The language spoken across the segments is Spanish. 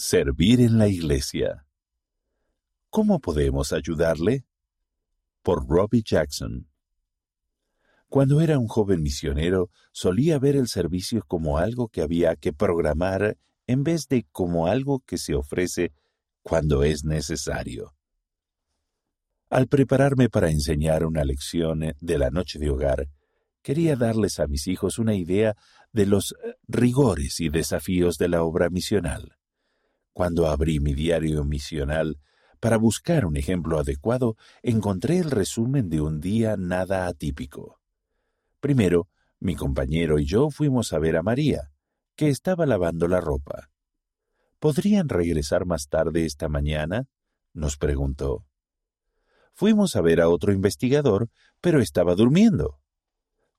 Servir en la iglesia. ¿Cómo podemos ayudarle? Por Robbie Jackson. Cuando era un joven misionero, solía ver el servicio como algo que había que programar en vez de como algo que se ofrece cuando es necesario. Al prepararme para enseñar una lección de la noche de hogar, quería darles a mis hijos una idea de los eh, rigores y desafíos de la obra misional. Cuando abrí mi diario misional para buscar un ejemplo adecuado, encontré el resumen de un día nada atípico. Primero, mi compañero y yo fuimos a ver a María, que estaba lavando la ropa. ¿Podrían regresar más tarde esta mañana? nos preguntó. Fuimos a ver a otro investigador, pero estaba durmiendo.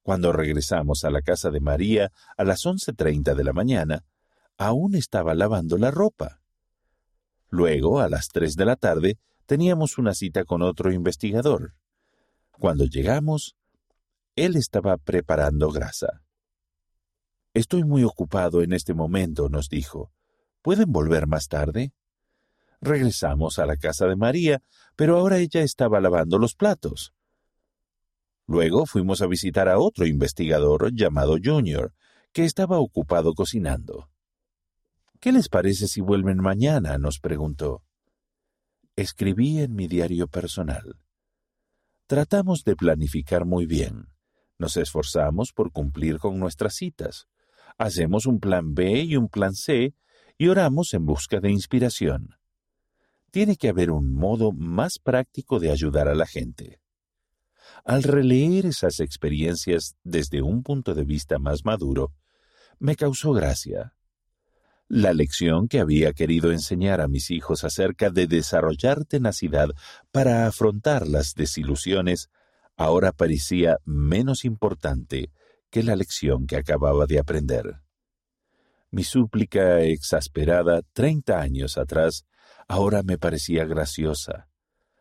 Cuando regresamos a la casa de María a las once treinta de la mañana, aún estaba lavando la ropa. Luego, a las tres de la tarde, teníamos una cita con otro investigador. Cuando llegamos, él estaba preparando grasa. Estoy muy ocupado en este momento, nos dijo. ¿Pueden volver más tarde? Regresamos a la casa de María, pero ahora ella estaba lavando los platos. Luego fuimos a visitar a otro investigador llamado Junior, que estaba ocupado cocinando. ¿Qué les parece si vuelven mañana? nos preguntó. Escribí en mi diario personal. Tratamos de planificar muy bien. Nos esforzamos por cumplir con nuestras citas. Hacemos un plan B y un plan C y oramos en busca de inspiración. Tiene que haber un modo más práctico de ayudar a la gente. Al releer esas experiencias desde un punto de vista más maduro, me causó gracia. La lección que había querido enseñar a mis hijos acerca de desarrollar tenacidad para afrontar las desilusiones ahora parecía menos importante que la lección que acababa de aprender. Mi súplica exasperada treinta años atrás ahora me parecía graciosa.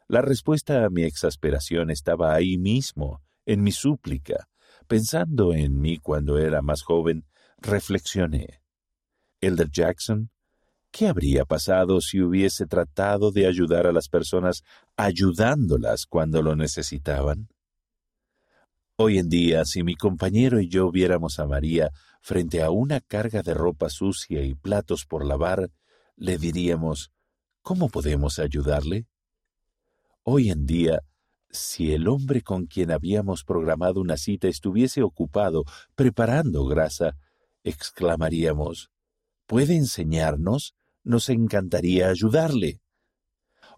La respuesta a mi exasperación estaba ahí mismo, en mi súplica. Pensando en mí cuando era más joven, reflexioné. Elder Jackson, ¿qué habría pasado si hubiese tratado de ayudar a las personas ayudándolas cuando lo necesitaban? Hoy en día, si mi compañero y yo viéramos a María frente a una carga de ropa sucia y platos por lavar, le diríamos, ¿cómo podemos ayudarle? Hoy en día, si el hombre con quien habíamos programado una cita estuviese ocupado preparando grasa, exclamaríamos, ¿puede enseñarnos? Nos encantaría ayudarle.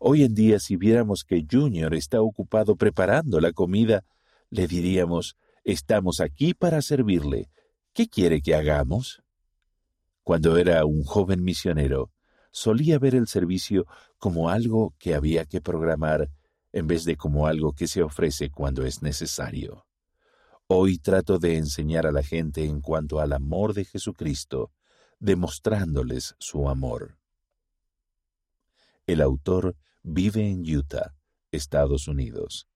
Hoy en día, si viéramos que Junior está ocupado preparando la comida, le diríamos, estamos aquí para servirle. ¿Qué quiere que hagamos? Cuando era un joven misionero, solía ver el servicio como algo que había que programar en vez de como algo que se ofrece cuando es necesario. Hoy trato de enseñar a la gente en cuanto al amor de Jesucristo, demostrándoles su amor. El autor vive en Utah, Estados Unidos.